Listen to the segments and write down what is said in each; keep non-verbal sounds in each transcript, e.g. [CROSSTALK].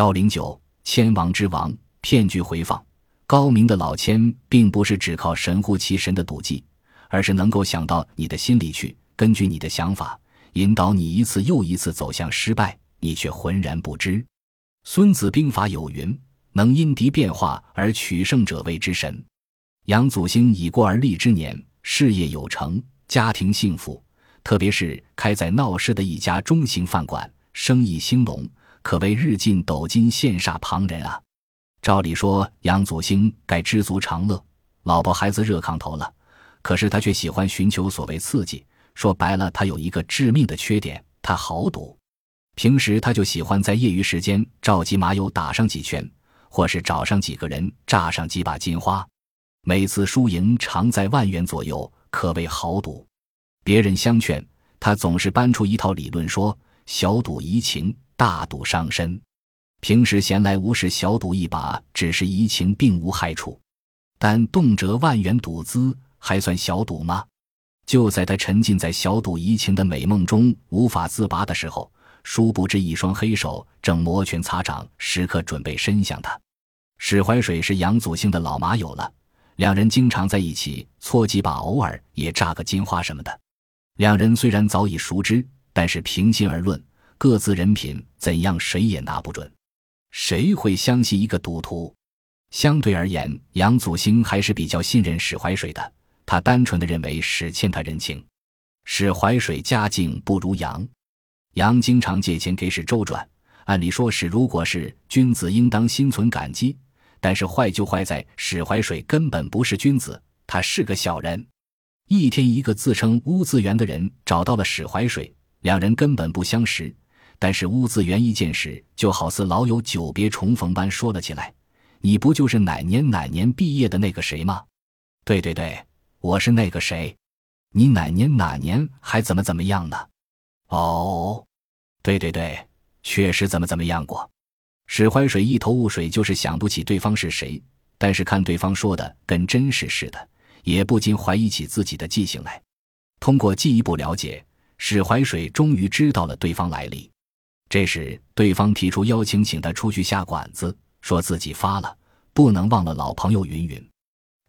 幺零九，千王之王，骗局回放。高明的老千并不是只靠神乎其神的赌技，而是能够想到你的心里去，根据你的想法引导你一次又一次走向失败，你却浑然不知。孙子兵法有云：“能因敌变化而取胜者谓之神。”杨祖兴已过而立之年，事业有成，家庭幸福，特别是开在闹市的一家中型饭馆，生意兴隆，可谓日进斗金，羡煞旁人啊。照理说，杨祖兴该知足常乐，老婆孩子热炕头了。可是他却喜欢寻求所谓刺激。说白了，他有一个致命的缺点，他好赌。平时他就喜欢在业余时间召集马友打上几拳，或是找上几个人炸上几把金花。每次输赢常在万元左右，可谓豪赌。别人相劝，他总是搬出一套理论，说小赌怡情，大赌伤身。平时闲来无事，小赌一把，只是怡情，并无害处。但动辄万元赌资，还算小赌吗？就在他沉浸在小赌怡情的美梦中无法自拔的时候，殊不知一双黑手正摩拳擦掌，时刻准备伸向他。史怀水是杨祖兴的老马友了，两人经常在一起搓几把，偶尔也炸个金花什么的。两人虽然早已熟知，但是平心而论，各自人品怎样，谁也拿不准。谁会相信一个赌徒？相对而言，杨祖兴还是比较信任史怀水的。他单纯的认为史欠他人情。史怀水家境不如杨，杨经常借钱给史周转。按理说，史如果是君子，应当心存感激。但是坏就坏在史怀水根本不是君子，他是个小人。一天，一个自称乌自元的人找到了史怀水，两人根本不相识。但是乌自元一见时，就好似老友久别重逢般说了起来：“你不就是哪年哪年毕业的那个谁吗？”“对对对，我是那个谁。”“你哪年哪年还怎么怎么样呢？”“哦，对对对，确实怎么怎么样过。”史怀水一头雾水，就是想不起对方是谁。但是看对方说的跟真实似的，也不禁怀疑起自己的记性来。通过进一步了解，史怀水终于知道了对方来历。这时，对方提出邀请，请他出去下馆子，说自己发了，不能忘了老朋友云云。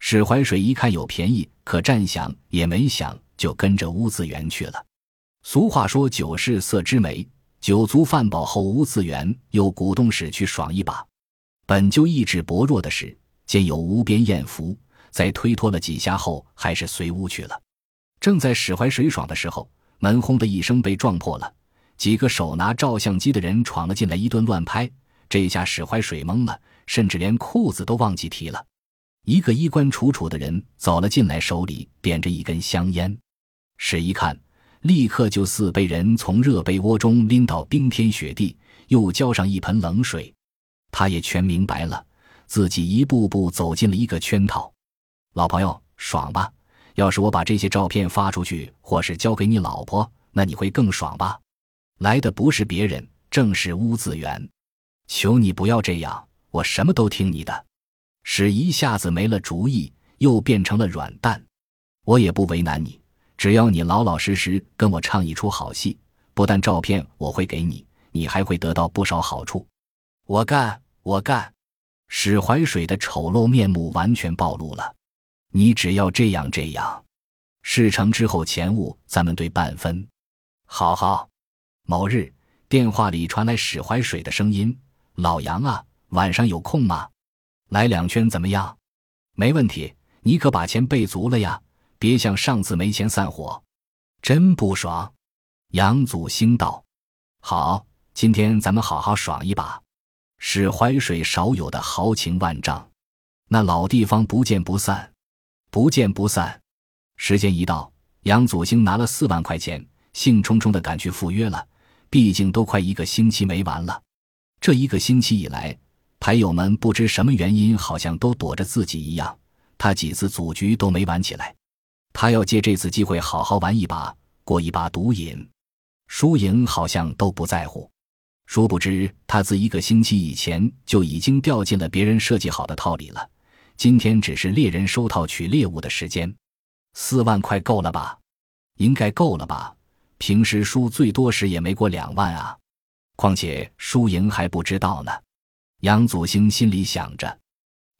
史怀水一看有便宜，可占想也没想，就跟着乌自元去了。俗话说：“酒是色之媒。”酒足饭饱后，乌自元又鼓动史去爽一把。本就意志薄弱的史，见有无边艳福，在推脱了几下后，还是随屋去了。正在史怀水爽的时候，门轰的一声被撞破了。几个手拿照相机的人闯了进来，一顿乱拍。这下史怀水懵了，甚至连裤子都忘记提了。一个衣冠楚楚的人走了进来，手里点着一根香烟。史一看，立刻就似被人从热被窝中拎到冰天雪地，又浇上一盆冷水。他也全明白了，自己一步步走进了一个圈套。老朋友，爽吧？要是我把这些照片发出去，或是交给你老婆，那你会更爽吧？来的不是别人，正是乌子元。求你不要这样，我什么都听你的。使一下子没了主意，又变成了软蛋。我也不为难你，只要你老老实实跟我唱一出好戏，不但照片我会给你，你还会得到不少好处。我干，我干！史怀水的丑陋面目完全暴露了。你只要这样这样，事成之后钱物咱们对半分。好好。某日，电话里传来史怀水的声音：“老杨啊，晚上有空吗？来两圈怎么样？没问题，你可把钱备足了呀，别像上次没钱散伙，真不爽。”杨祖兴道：“好，今天咱们好好爽一把。”史怀水少有的豪情万丈，那老地方不见不散，不见不散。时间一到，杨祖兴拿了四万块钱，兴冲冲的赶去赴约了。毕竟都快一个星期没玩了，这一个星期以来，牌友们不知什么原因，好像都躲着自己一样。他几次组局都没玩起来，他要借这次机会好好玩一把，过一把毒瘾。输赢好像都不在乎。殊不知，他自一个星期以前就已经掉进了别人设计好的套里了。今天只是猎人收套取猎物的时间。四万块够了吧？应该够了吧？平时输最多时也没过两万啊，况且输赢还不知道呢。杨祖兴心里想着，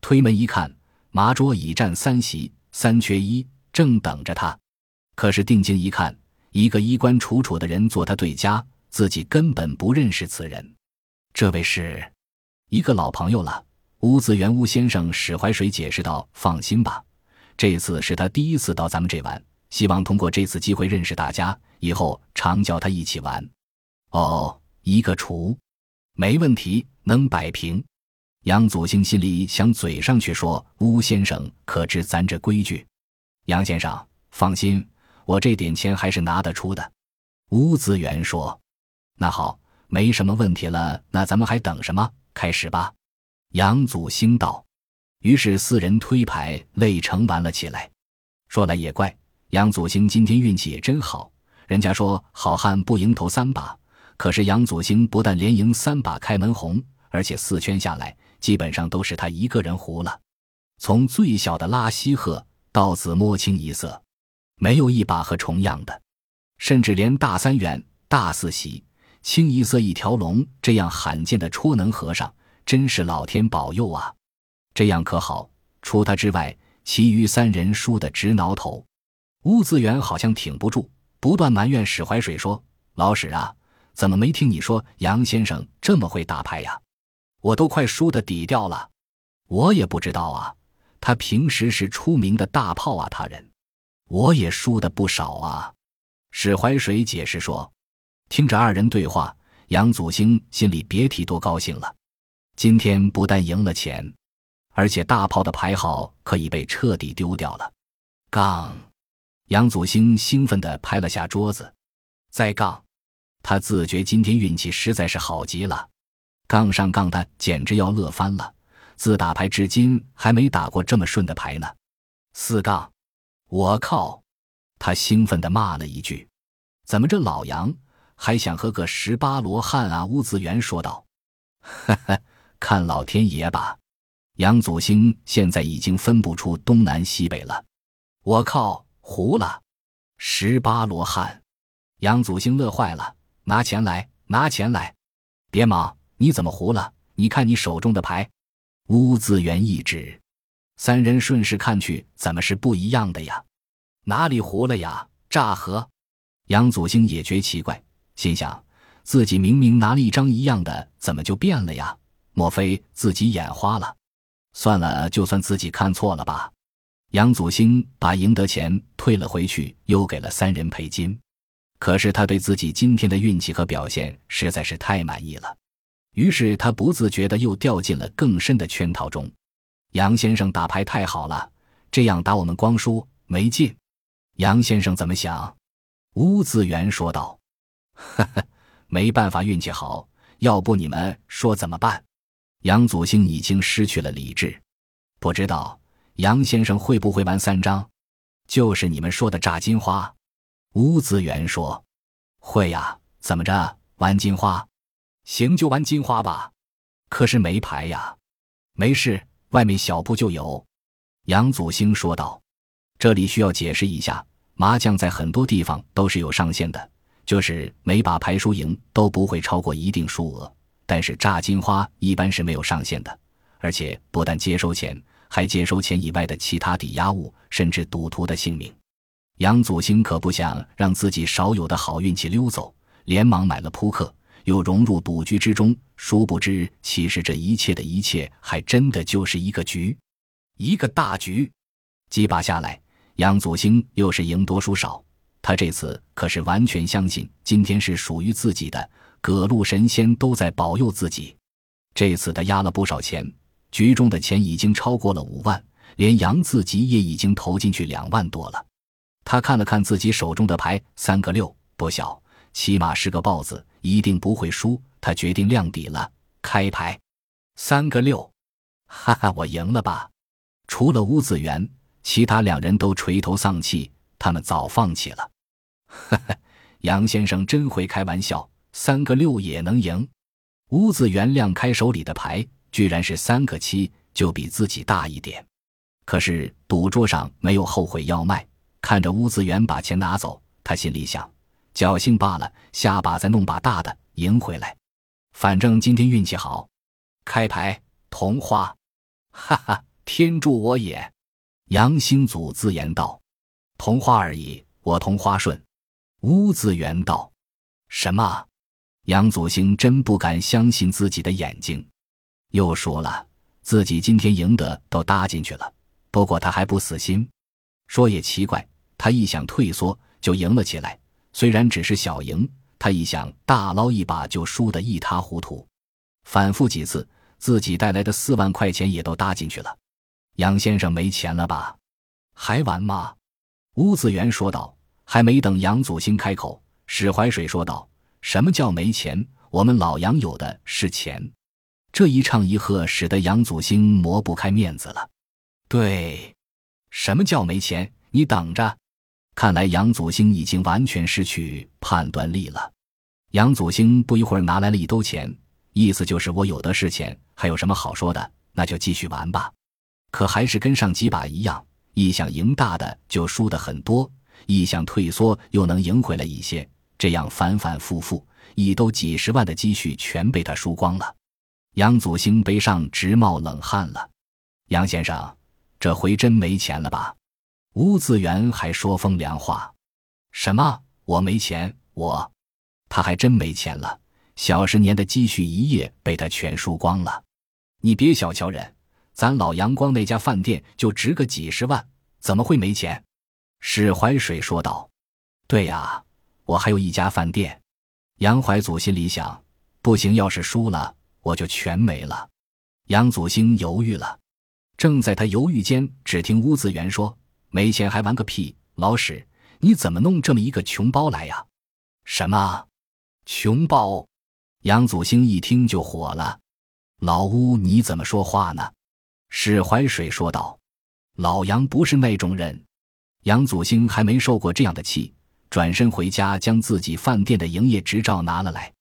推门一看，麻桌已占三席，三缺一，正等着他。可是定睛一看，一个衣冠楚楚的人坐他对家，自己根本不认识此人。这位是一个老朋友了，乌子元乌先生。史怀水解释道：“放心吧，这次是他第一次到咱们这玩，希望通过这次机会认识大家，以后常叫他一起玩。”哦，一个厨，没问题，能摆平。杨祖兴心里想，嘴上却说：“乌先生可知咱这规矩？”杨先生放心，我这点钱还是拿得出的。乌子元说：“那好，没什么问题了。那咱们还等什么？开始吧。”杨祖兴道。于是四人推牌，累成玩了起来。说来也怪，杨祖兴今天运气也真好。人家说好汉不赢头三把，可是杨祖兴不但连赢三把开门红，而且四圈下来。基本上都是他一个人胡了，从最小的拉西鹤到紫摸清一色，没有一把和重样的，甚至连大三元、大四喜、清一色一条龙这样罕见的戳能和尚，真是老天保佑啊！这样可好，除他之外，其余三人输得直挠头。乌子元好像挺不住，不断埋怨史怀水说：“老史啊，怎么没听你说杨先生这么会打牌呀？”我都快输的底掉了，我也不知道啊。他平时是出名的大炮啊，他人，我也输的不少啊。史怀水解释说，听着二人对话，杨祖兴心里别提多高兴了。今天不但赢了钱，而且大炮的牌号可以被彻底丢掉了。杠！杨祖兴兴奋地拍了下桌子，再杠！他自觉今天运气实在是好极了。杠上杠的，简直要乐翻了！自打牌至今，还没打过这么顺的牌呢。四杠，我靠！他兴奋地骂了一句：“怎么这老杨还想喝个十八罗汉啊？”乌子元说道：“ [LAUGHS] 哈哈，看老天爷吧！杨祖兴现在已经分不出东南西北了。我靠，糊了！十八罗汉！”杨祖兴乐坏了：“拿钱来，拿钱来！别忙。”你怎么胡了？你看你手中的牌，乌字元一指，三人顺势看去，怎么是不一样的呀？哪里胡了呀？诈和！杨祖兴也觉奇怪，心想自己明明拿了一张一样的，怎么就变了呀？莫非自己眼花了？算了，就算自己看错了吧。杨祖兴把赢得钱退了回去，又给了三人赔金。可是他对自己今天的运气和表现实在是太满意了。于是他不自觉地又掉进了更深的圈套中。杨先生打牌太好了，这样打我们光输没劲。杨先生怎么想？乌子元说道：“呵呵，没办法，运气好。要不你们说怎么办？”杨祖兴已经失去了理智，不知道杨先生会不会玩三张，就是你们说的炸金花。吴子元说：“会呀，怎么着玩金花？”行，就玩金花吧，可是没牌呀。没事，外面小铺就有。杨祖兴说道：“这里需要解释一下，麻将在很多地方都是有上限的，就是每把牌输赢都不会超过一定数额。但是炸金花一般是没有上限的，而且不但接收钱，还接收钱以外的其他抵押物，甚至赌徒的性命。”杨祖兴可不想让自己少有的好运气溜走，连忙买了扑克。又融入赌局之中，殊不知，其实这一切的一切，还真的就是一个局，一个大局。几把下来，杨祖兴又是赢多输少。他这次可是完全相信今天是属于自己的，各路神仙都在保佑自己。这次他压了不少钱，局中的钱已经超过了五万，连杨自己也已经投进去两万多了。他看了看自己手中的牌，三个六，不小。起码是个豹子，一定不会输。他决定亮底了，开牌，三个六，哈哈，我赢了吧？除了吴子元，其他两人都垂头丧气，他们早放弃了。哈哈，杨先生真会开玩笑，三个六也能赢。吴子元亮开手里的牌，居然是三个七，就比自己大一点。可是赌桌上没有后悔药卖，看着乌子元把钱拿走，他心里想。侥幸罢了，下把再弄把大的赢回来。反正今天运气好。开牌，同花。哈哈，天助我也！杨兴祖自言道：“同花而已，我同花顺。”乌自元道：“什么？”杨祖兴真不敢相信自己的眼睛，又说了：“自己今天赢得都搭进去了，不过他还不死心。说也奇怪，他一想退缩就赢了起来，虽然只是小赢，他一想大捞一把就输得一塌糊涂。反复几次，自己带来的四万块钱也都搭进去了。杨先生没钱了吧？还玩吗？”乌子元说道。还没等杨祖兴开口，史怀水说道。什么叫没钱？我们老杨有的是钱。这一唱一和，使得杨祖兴磨不开面子了。对，什么叫没钱？你等着！看来杨祖兴已经完全失去判断力了。杨祖兴不一会儿拿来了一兜钱，意思就是我有的是钱，还有什么好说的？那就继续玩吧。可还是跟上几把一样，一想赢大的就输的很多，一想退缩又能赢回来一些。这样反反复复，一兜几十万的积蓄全被他输光了。杨祖兴背上直冒冷汗了。杨先生，这回真没钱了吧？吴自元还说风凉话：“什么？我没钱？我……他还真没钱了。小十年的积蓄一夜被他全输光了。你别小瞧人，咱老杨光那家饭店就值个几十万，怎么会没钱？”史怀水说道：“对呀。”我还有一家饭店，杨怀祖心里想：不行，要是输了，我就全没了。杨祖兴犹豫了，正在他犹豫间，只听乌子元说：“没钱还玩个屁！老史，你怎么弄这么一个穷包来呀？”什么穷包？杨祖兴一听就火了：“老乌，你怎么说话呢？”史怀水说道：“老杨不是那种人。”杨祖兴还没受过这样的气。转身回家，将自己饭店的营业执照拿了来。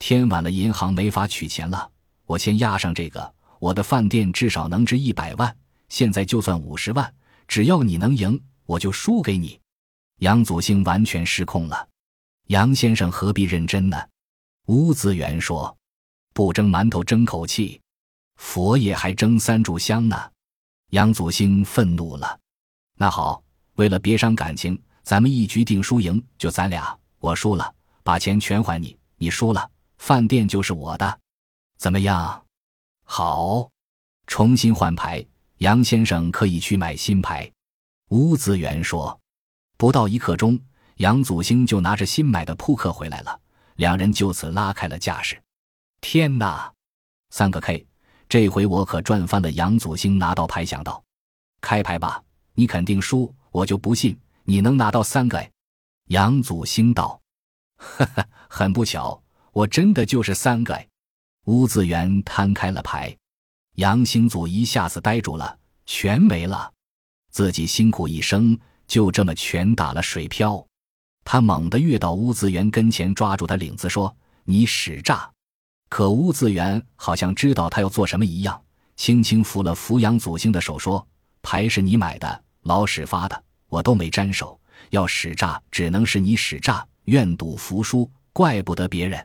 天晚了，银行没法取钱了，我先押上这个。我的饭店至少能值一百万，现在就算五十万，只要你能赢，我就输给你。杨祖兴完全失控了。杨先生何必认真呢？吴子元说：“不蒸馒头争口气，佛爷还蒸三炷香呢。”杨祖兴愤怒了。那好，为了别伤感情。咱们一局定输赢，就咱俩。我输了，把钱全还你；你输了，饭店就是我的，怎么样？好，重新换牌，杨先生可以去买新牌。吴子元说。不到一刻钟，杨祖兴就拿着新买的扑克回来了，两人就此拉开了架势。天哪，三个 K，这回我可赚翻了！杨祖兴拿到牌想到：开牌吧，你肯定输，我就不信。你能拿到三个？杨祖兴道：“呵呵，很不巧，我真的就是三个。”乌子元摊开了牌，杨兴祖一下子呆住了，全没了。自己辛苦一生，就这么全打了水漂。他猛地跃到乌子元跟前，抓住他领子说：“你使诈！”可乌子元好像知道他要做什么一样，轻轻扶了扶杨祖兴的手，说：“牌是你买的，老史发的。”我都没沾手，要使诈只能是你使诈，愿赌服输，怪不得别人。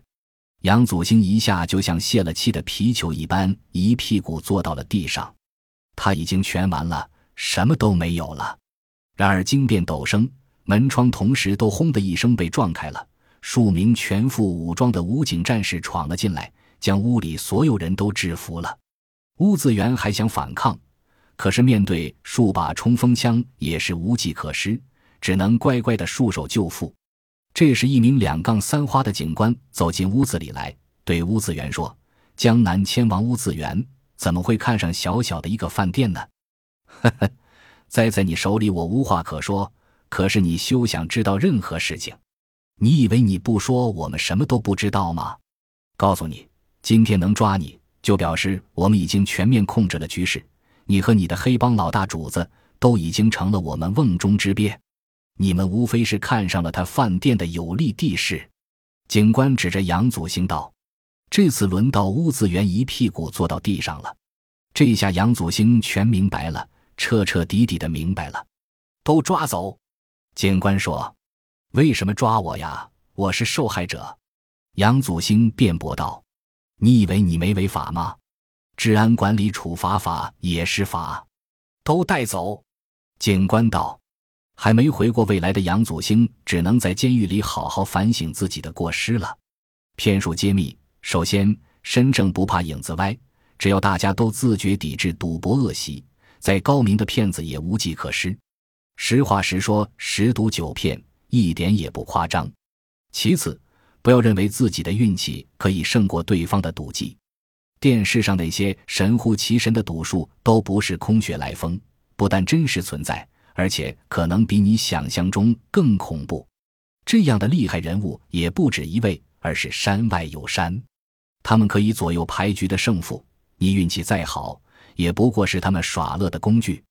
杨祖兴一下就像泄了气的皮球一般，一屁股坐到了地上。他已经全完了，什么都没有了。然而惊变陡生，门窗同时都轰的一声被撞开了，数名全副武装的武警战士闯了进来，将屋里所有人都制服了。乌子元还想反抗。可是面对数把冲锋枪，也是无计可施，只能乖乖的束手就缚。这时，一名两杠三花的警官走进屋子里来，对乌子元说：“江南千王乌子元，怎么会看上小小的一个饭店呢？”“呵呵，栽在你手里，我无话可说。可是你休想知道任何事情。你以为你不说，我们什么都不知道吗？告诉你，今天能抓你就表示我们已经全面控制了局势。”你和你的黑帮老大主子都已经成了我们瓮中之鳖，你们无非是看上了他饭店的有利地势。警官指着杨祖兴道：“这次轮到乌子元一屁股坐到地上了。”这下杨祖兴全明白了，彻彻底底的明白了。都抓走！警官说：“为什么抓我呀？我是受害者。”杨祖兴辩驳道：“你以为你没违法吗？治安管理处罚法也是法，都带走。警官道：“还没回过未来的杨祖兴，只能在监狱里好好反省自己的过失了。”骗术揭秘：首先，身正不怕影子歪，只要大家都自觉抵制赌博恶习，再高明的骗子也无计可施。实话实说，十赌九骗，一点也不夸张。其次，不要认为自己的运气可以胜过对方的赌技。电视上那些神乎其神的赌术都不是空穴来风，不但真实存在，而且可能比你想象中更恐怖。这样的厉害人物也不止一位，而是山外有山。他们可以左右牌局的胜负，你运气再好，也不过是他们耍乐的工具。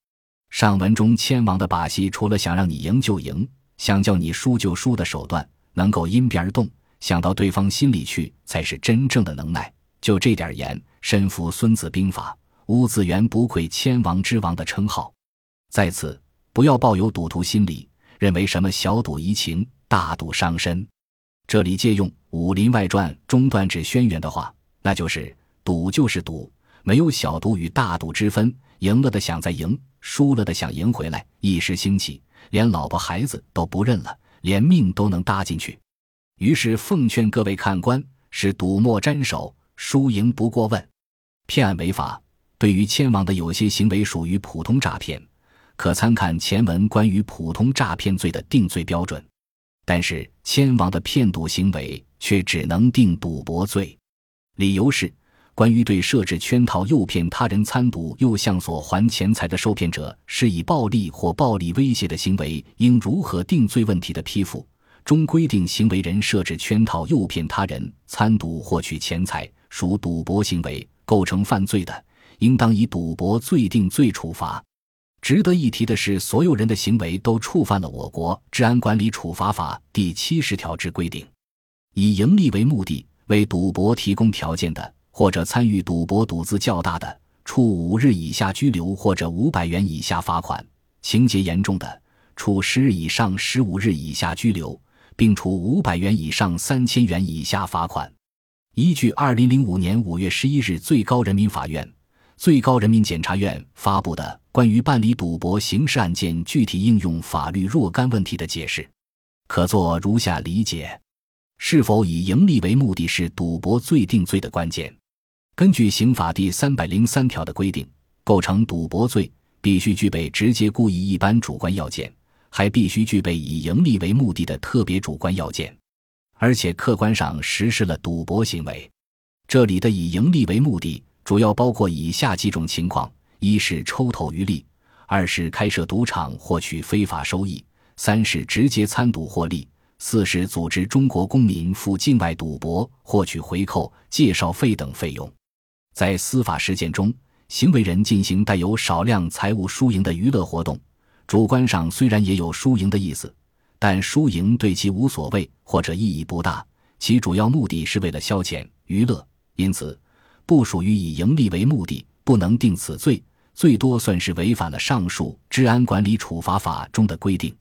上文中千王的把戏，除了想让你赢就赢，想叫你输就输的手段，能够因变而动，想到对方心里去，才是真正的能耐。就这点言，身服《孙子兵法》，乌子元不愧千王之王的称号。在此，不要抱有赌徒心理，认为什么小赌怡情，大赌伤身。这里借用《武林外传》中段指轩辕的话，那就是赌就是赌，没有小赌与大赌之分。赢了的想再赢，输了的想赢回来，一时兴起，连老婆孩子都不认了，连命都能搭进去。于是奉劝各位看官，是赌莫沾手。输赢不过问，骗案违法。对于千王的有些行为属于普通诈骗，可参看前文关于普通诈骗罪的定罪标准。但是千王的骗赌行为却只能定赌博罪，理由是关于对设置圈套诱骗他人参赌又向所还钱财的受骗者施以暴力或暴力威胁的行为应如何定罪问题的批复中规定，行为人设置圈套诱骗他人参赌获取钱财。属赌博行为构成犯罪的，应当以赌博罪定罪处罚。值得一提的是，所有人的行为都触犯了我国治安管理处罚法第七十条之规定。以盈利为目的为赌博提供条件的，或者参与赌博赌资较大的，处五日以下拘留或者五百元以下罚款；情节严重的，处十日以上十五日以下拘留，并处五百元以上三千元以下罚款。依据二零零五年五月十一日最高人民法院、最高人民检察院发布的关于办理赌博刑事案件具体应用法律若干问题的解释，可作如下理解：是否以盈利为目的是赌博罪定罪的关键。根据刑法第三百零三条的规定，构成赌博罪必须具备直接故意一般主观要件，还必须具备以盈利为目的的特别主观要件。而且客观上实施了赌博行为，这里的以盈利为目的，主要包括以下几种情况：一是抽头渔利；二是开设赌场获取非法收益；三是直接参赌获利；四是组织中国公民赴境外赌博获取回扣、介绍费等费用。在司法实践中，行为人进行带有少量财务输赢的娱乐活动，主观上虽然也有输赢的意思。但输赢对其无所谓或者意义不大，其主要目的是为了消遣娱乐，因此不属于以盈利为目的，不能定此罪，最多算是违反了上述治安管理处罚法中的规定。